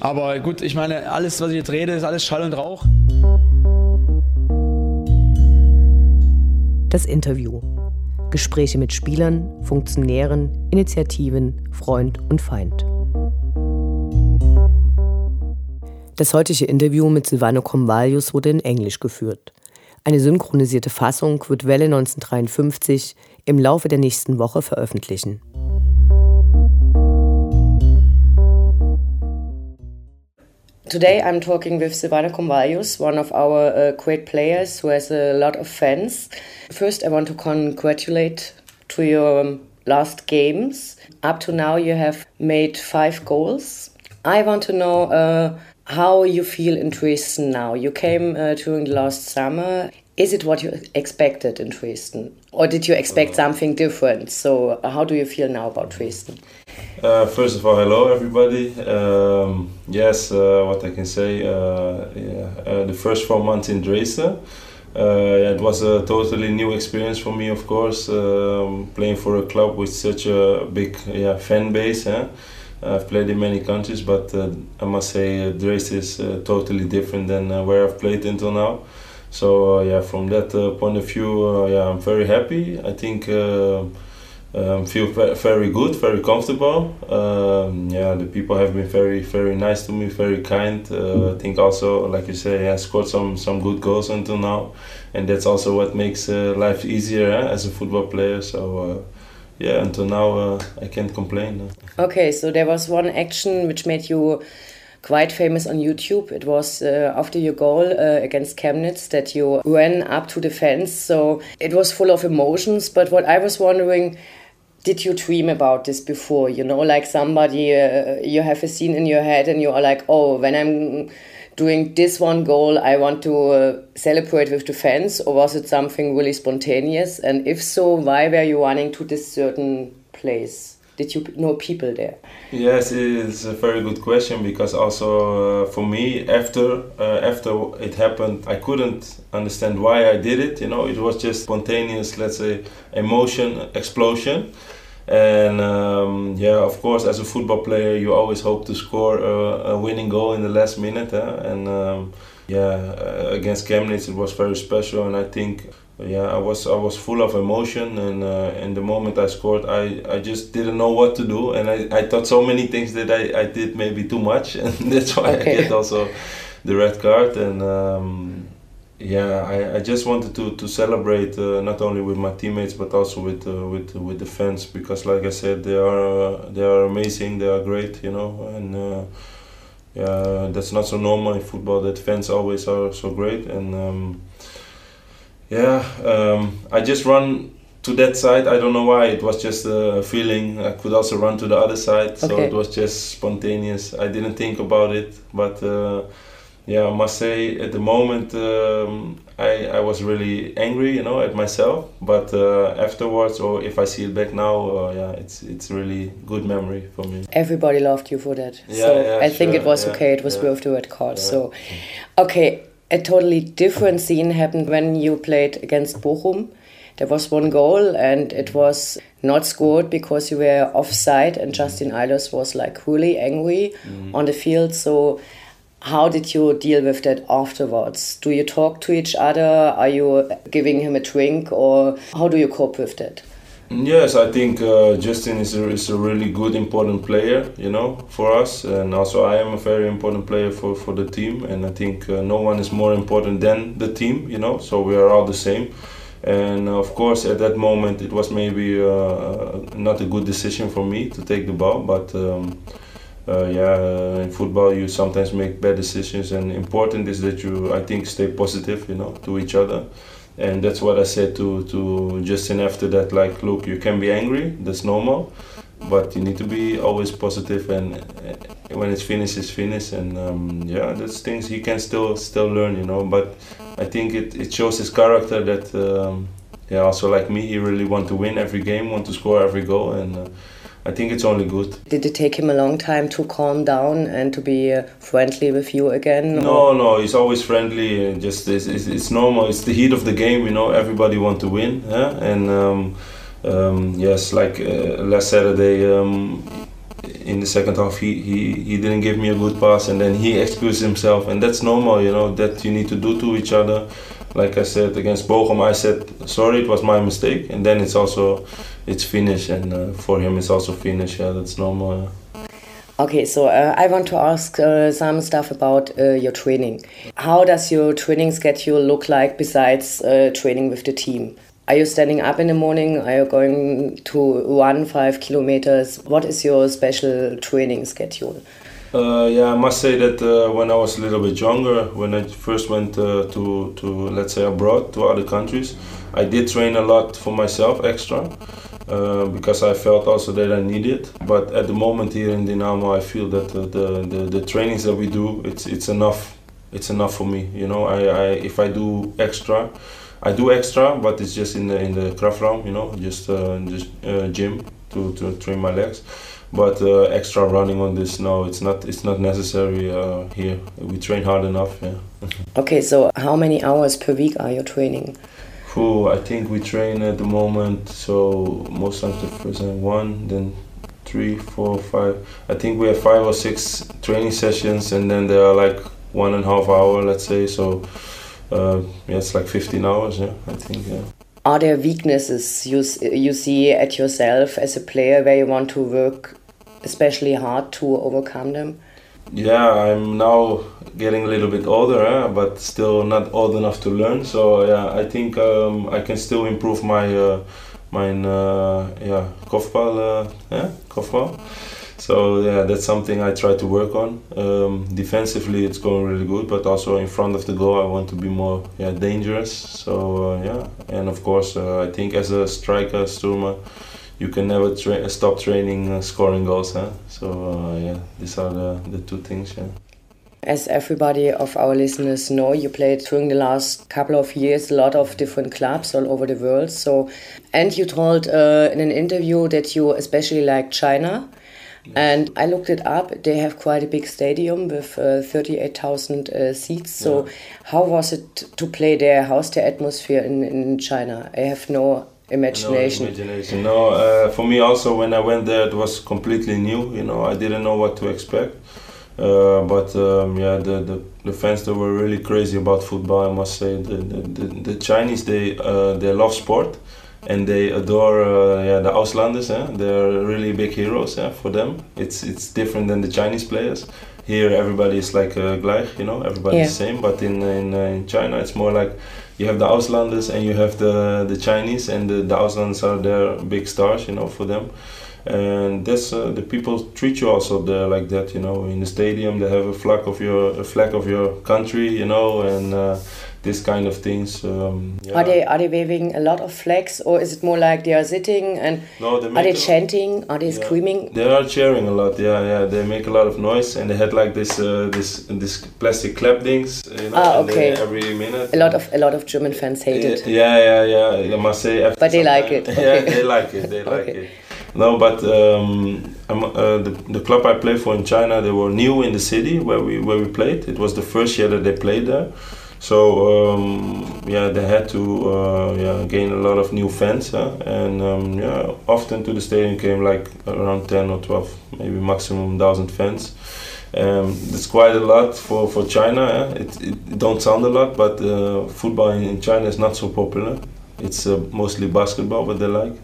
Aber gut, ich meine, alles, was ich jetzt rede, ist alles Schall und Rauch. Das Interview. Gespräche mit Spielern, Funktionären, Initiativen, Freund und Feind. Das heutige Interview mit Silvano Convalius wurde in Englisch geführt. Eine synchronisierte Fassung wird Welle 1953 im Laufe der nächsten Woche veröffentlichen. Today I'm talking with Sylvano Comvalius, one of our uh, great players who has a lot of fans. First, I want to congratulate to your um, last games. Up to now, you have made five goals. I want to know uh, how you feel in Dresden now. You came uh, during the last summer. Is it what you expected in Dresden? Or did you expect something different? So, how do you feel now about Dresden? Uh, first of all, hello everybody. Um, yes, uh, what I can say, uh, yeah, uh, the first four months in Dresden, uh, it was a totally new experience for me, of course, um, playing for a club with such a big yeah, fan base. Eh? I've played in many countries, but uh, I must say Dresden is totally different than where I've played until now. So yeah, from that point of view, yeah, I'm very happy. I think um, feel very good, very comfortable. Um, yeah, the people have been very, very nice to me, very kind. Uh, I think also, like you say, I scored some some good goals until now, and that's also what makes uh, life easier eh, as a football player. So. Uh, yeah, until now uh, I can't complain. Okay, so there was one action which made you quite famous on YouTube. It was uh, after your goal uh, against Chemnitz that you ran up to the fence. So it was full of emotions. But what I was wondering, did you dream about this before you know like somebody uh, you have a scene in your head and you are like oh when i'm doing this one goal i want to uh, celebrate with the fans or was it something really spontaneous and if so why were you running to this certain place did you know people there yes it's a very good question because also uh, for me after uh, after it happened i couldn't understand why i did it you know it was just spontaneous let's say emotion explosion and um, yeah, of course, as a football player, you always hope to score a, a winning goal in the last minute. And um, yeah, uh, against Chemnitz, it was very special. And I think, yeah, I was I was full of emotion. And uh, in the moment I scored, I, I just didn't know what to do. And I, I thought so many things that I, I did maybe too much, and that's why okay. I get also the red card. And um, yeah, I, I just wanted to to celebrate uh, not only with my teammates but also with uh, with with the fans because, like I said, they are uh, they are amazing. They are great, you know, and uh, yeah, that's not so normal in football that fans always are so great. And um, yeah, um, I just run to that side. I don't know why. It was just a feeling. I could also run to the other side, okay. so it was just spontaneous. I didn't think about it, but uh, yeah, I must say at the moment um, I, I was really angry, you know, at myself. But uh, afterwards, or if I see it back now, uh, yeah, it's it's really good memory for me. Everybody loved you for that. Yeah, so yeah, I sure, think it was yeah, okay. It was worth the red card. So, okay, a totally different scene happened when you played against Bochum. There was one goal and it was not scored because you were offside and Justin Eilers was like really angry mm. on the field. So how did you deal with that afterwards? Do you talk to each other? Are you giving him a drink or how do you cope with that? Yes, I think uh, Justin is a, is a really good, important player, you know, for us. And also, I am a very important player for, for the team. And I think uh, no one is more important than the team, you know, so we are all the same. And uh, of course, at that moment, it was maybe uh, not a good decision for me to take the ball, but. Um, uh, yeah, uh, in football you sometimes make bad decisions, and important is that you, I think, stay positive, you know, to each other, and that's what I said to to Justin after that. Like, look, you can be angry, that's normal, but you need to be always positive, and uh, when it's finished, it's finished, and um, yeah, that's things he can still still learn, you know. But I think it, it shows his character that. Um, yeah, also like me, he really want to win every game, want to score every goal, and uh, I think it's only good. Did it take him a long time to calm down and to be uh, friendly with you again? No, no, he's always friendly. Just it's, it's, it's, normal. It's the heat of the game. You know, everybody want to win. Yeah? And um, um, yes, like uh, last Saturday, um, in the second half he, he, he didn't give me a good pass and then he excused himself and that's normal you know that you need to do to each other like I said against Bochum I said sorry it was my mistake and then it's also it's finished and uh, for him it's also finished yeah that's normal Okay, so uh, I want to ask uh, some stuff about uh, your training. How does your training schedule look like besides uh, training with the team? Are you standing up in the morning? Are you going to run five kilometers? What is your special training schedule? Uh, yeah, I must say that uh, when I was a little bit younger, when I first went uh, to, to, let's say, abroad to other countries, I did train a lot for myself extra uh, because I felt also that I needed. it. But at the moment here in Dynamo, I feel that the, the, the, the trainings that we do, it's, it's enough. It's enough for me. You know, I, I if I do extra, I do extra, but it's just in the in the Kraftraum, you know, just uh, just uh, gym to, to train my legs. But uh, extra running on this, no, it's not it's not necessary uh, here. We train hard enough. Yeah. okay, so how many hours per week are you training? Who I think we train at the moment. So most times the first time one, then three, four, five. I think we have five or six training sessions, and then there are like one and a half hour, let's say. So uh, yeah, it's like 15 hours. Yeah, I think. Yeah. Are there weaknesses you you see at yourself as a player where you want to work especially hard to overcome them? Yeah, I'm now getting a little bit older, eh, but still not old enough to learn. So yeah, I think um, I can still improve my uh, my uh, yeah kopbal, uh, yeah kopbal. So yeah, that's something I try to work on. Um, defensively, it's going really good, but also in front of the goal, I want to be more yeah dangerous. So uh, yeah, and of course, uh, I think as a striker, Sturmer, you can never tra stop training uh, scoring goals. Huh? So uh, yeah, these are the, the two things. Yeah. As everybody of our listeners know, you played during the last couple of years a lot of different clubs all over the world. So, and you told uh, in an interview that you especially like China. And I looked it up. They have quite a big stadium with uh, 38,000 uh, seats. So, yeah. how was it to play there? How's the atmosphere in, in China? I have no imagination. No, imagination. no uh, for me also, when I went there, it was completely new. You know, I didn't know what to expect. Uh, but um, yeah, the, the, the fans they were really crazy about football. I must say, the the, the, Chinese they uh, they love sport and they adore uh, yeah the Auslanders. Eh? They're really big heroes eh, for them. It's it's different than the Chinese players. Here everybody is like uh, gleich, you know, everybody's yeah. the same. But in in, uh, in China it's more like you have the Auslanders and you have the the Chinese, and the, the Auslanders are their big stars, you know, for them. And that's uh, the people treat you also there like that, you know. In the stadium, they have a flag of your a flag of your country, you know, and uh, this kind of things. Um, yeah. Are they are they waving a lot of flags, or is it more like they are sitting and no, they are they chanting? Are they yeah. screaming? They are cheering a lot. Yeah, yeah. They make a lot of noise, and they had like this uh, this this plastic clap things. You know, ah, okay. every minute. A lot of a lot of German fans hate it. Yeah, yeah, yeah. I must say. but they like it. Okay. Yeah, they like it. They like okay. it. No, but um, uh, the, the club I play for in China, they were new in the city where we where we played. It was the first year that they played there. So um, yeah, they had to uh, yeah, gain a lot of new fans, huh? and um, yeah, often to the stadium came like around ten or twelve, maybe maximum thousand fans. Um, it's quite a lot for, for China. It, it, don't sound a lot, but uh, football in China is not so popular. It's uh, mostly basketball, what they like.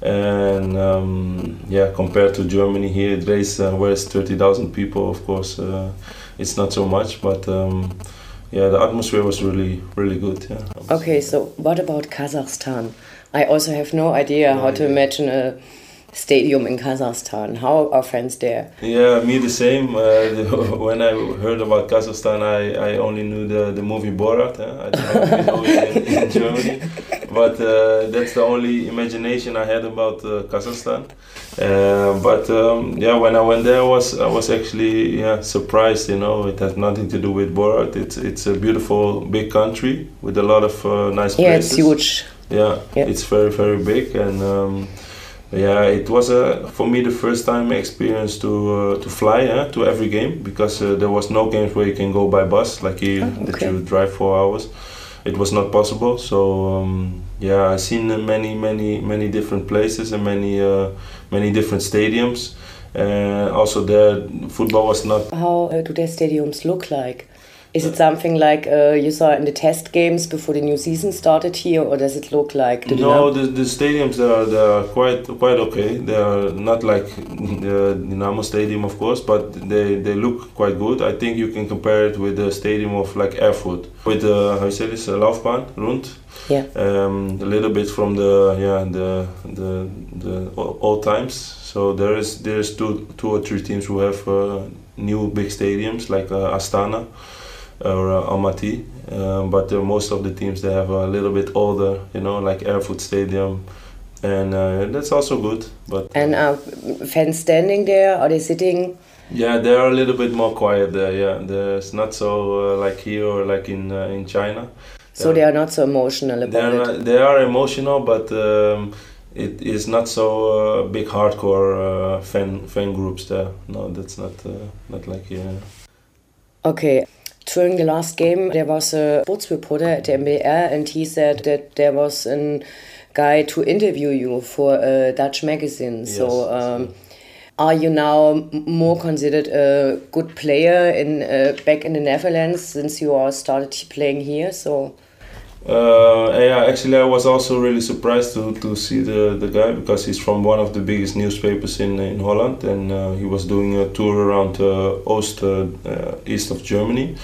And um, yeah, compared to Germany here, it raised uh, where it's thirty thousand people. Of course, uh, it's not so much, but um, yeah, the atmosphere was really, really good. Yeah. Okay, so what about Kazakhstan? I also have no idea how to imagine a stadium in Kazakhstan. How are friends there? Yeah, me the same. Uh, when I heard about Kazakhstan, I, I only knew the, the movie Borat. Eh? I didn't know it in, in Germany. But uh, that's the only imagination I had about uh, Kazakhstan. Uh, but um, yeah, when I went there, I was I was actually yeah surprised. You know, it has nothing to do with Borat. It's it's a beautiful big country with a lot of uh, nice yeah, places. Yeah, it's huge. Yeah, yeah, it's very very big and. Um, yeah, it was a, for me the first time experience to uh, to fly to every game because uh, there was no games where you can go by bus like here oh, okay. that you drive four hours. It was not possible. So um, yeah, I've seen many many many different places and many uh, many different stadiums. and also the football was not. How uh, do their stadiums look like? Is it something like uh, you saw in the test games before the new season started here, or does it look like the No, the, the stadiums are they are quite quite okay. They are not like the Dynamo Stadium, of course, but they, they look quite good. I think you can compare it with the stadium of like Erfurt with the how you say this, uh, Laufbahn Rund. Yeah. Um, a little bit from the yeah the the the old times. So there is there is two two or three teams who have uh, new big stadiums like uh, Astana or uh, Almaty. Um, but uh, most of the teams they have a little bit older, you know, like Erfurt Stadium, and uh, that's also good. But and are fans standing there? Are they sitting? Yeah, they are a little bit more quiet there. Yeah, there's not so uh, like here or like in uh, in China. So they are not so emotional about they are, it. They are emotional, but um, it is not so uh, big hardcore fan fan groups there. No, that's not not like here. Okay. During the last game, there was a sports reporter at the MDR, and he said that there was a guy to interview you for a Dutch magazine. Yes. So, um, are you now more considered a good player in uh, back in the Netherlands since you are started playing here? So. Uh, yeah, actually, I was also really surprised to, to see the, the guy because he's from one of the biggest newspapers in in Holland, and uh, he was doing a tour around uh, Oost, uh, uh, east of Germany,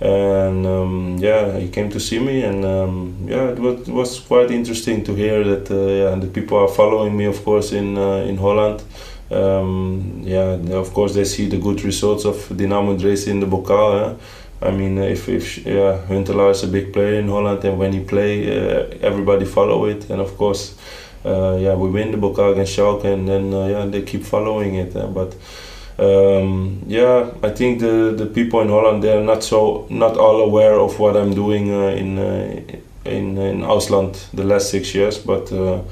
and um, yeah, he came to see me, and um, yeah, it was, it was quite interesting to hear that uh, yeah, the people are following me, of course, in in Holland. Um, yeah, of course, they see the good results of Dynamo Dresden in the Bokal. Eh? I mean, if, if yeah, Huntelaar is a big player in Holland, and when he play, uh, everybody follow it, and of course, uh, yeah, we win the Bokal against Schalke, and then uh, yeah, they keep following it. but um, yeah, I think the the people in Holland they're not so not all aware of what I'm doing uh, in uh, in in Ausland the last six years, but. Uh,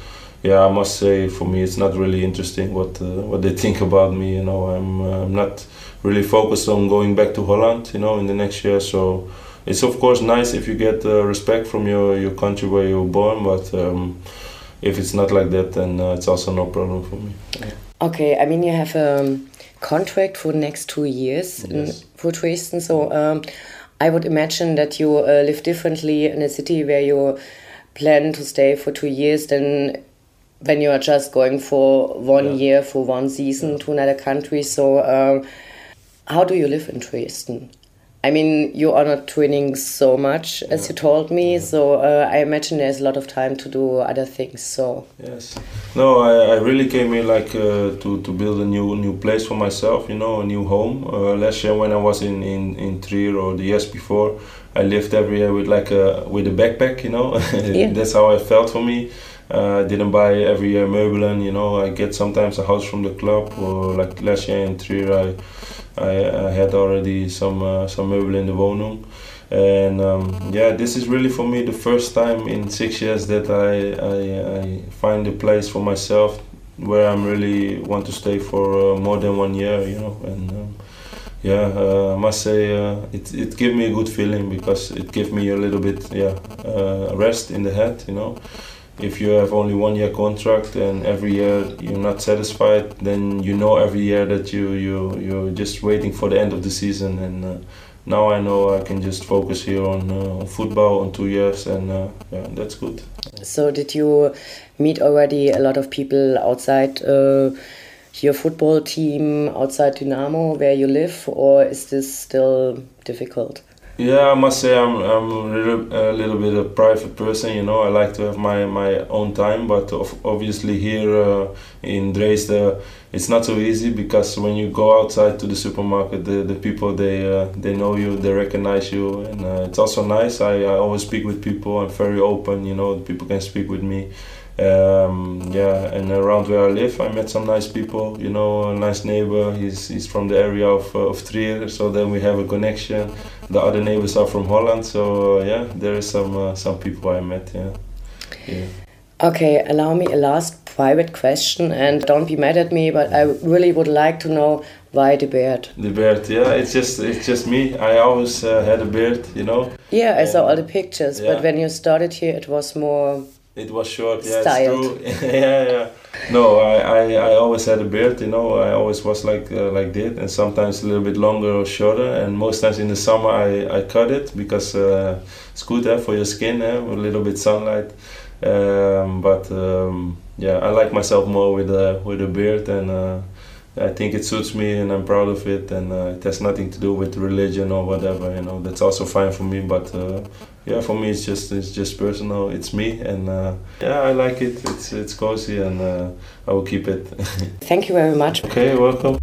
yeah, I must say for me it's not really interesting what what they think about me. You know, I'm I'm not really focused on going back to Holland, you know, in the next year. So it's of course nice if you get uh, respect from your, your country where you were born, but um, if it's not like that, then uh, it's also no problem for me. Okay, I mean you have a contract for the next two years yes. for Dresden, so um, I would imagine that you uh, live differently in a city where you plan to stay for two years than when you are just going for one Yeah. year for one season Yeah. to another country. So. Um, how do you live in Dresden? I mean, you are not training so much as you told me, so uh, I imagine there's a lot of time to do other things. So Yes. No, I, I really came here like uh, to, to build a new new place for myself, you know, a new home. Uh, last year when I was in, in, in Trier or the years before, I lived every year with like a with a backpack, you know. Yeah. That's how I felt for me. Uh, I didn't buy every year meubelen, you know. I get sometimes a house from the club or like last year in Trier I I, I had already some uh, some meubelen in the wohnung. And um, yeah, this is really for me the first time in six years that I, I, I find a place for myself where I'm really want to stay for uh, more than one year, you know. And um, yeah, uh, I must say uh, it it gave me a good feeling because it gave me a little bit yeah uh, rest in the head, you know. If you have only one year contract and every year you're not satisfied, then you know every year that you you you're just waiting for the end of the season and. Uh, now I know I can just focus here on, uh, football on two years, and uh, yeah, that's good. So, did you meet already a lot of people outside uh, your football team, outside Dynamo, where you live, or is this still difficult? Yeah, I must say I'm I'm a little, bit a private person. You know, I like to have my, my own time, but obviously here uh, in Dresden it's not so easy because when you go outside to the supermarket, the, the people they uh, they know you, they recognize you, and uh, it's also nice. I, I always speak with people. I'm very open. You know, people can speak with me. Um, yeah, and around where I live, I met some nice people. You know, a nice neighbor. He's he's from the area of uh, of Trier, so then we have a connection. The other neighbors are from Holland, so uh, yeah, there is some uh, some people I met. Yeah, yeah. Okay, allow me a last private question, and don't be mad at me, but I really would like to know why the beard. The beard, yeah, it's just it's just me. I always uh, had a beard, you know. Yeah, I saw all the pictures, Yeah. but when you started here, it was more. It was short, yeah, Styled. it's true. yeah, yeah. No, I, I, I always had a beard. You know, I always was like uh, like that, and sometimes a little bit longer or shorter. And most times in the summer I, I cut it because uh, it's good eh, for your skin, eh, a little bit sunlight. Um, but um, yeah, I like myself more with a with a beard, and uh, I think it suits me, and I'm proud of it. And uh, it has nothing to do with religion or whatever. You know, that's also fine for me. But uh, yeah, for me, it's just it's just personal. It's me, and uh, yeah, I like it. It's it's cozy, and uh, I will keep it. Thank you very much. Okay, welcome.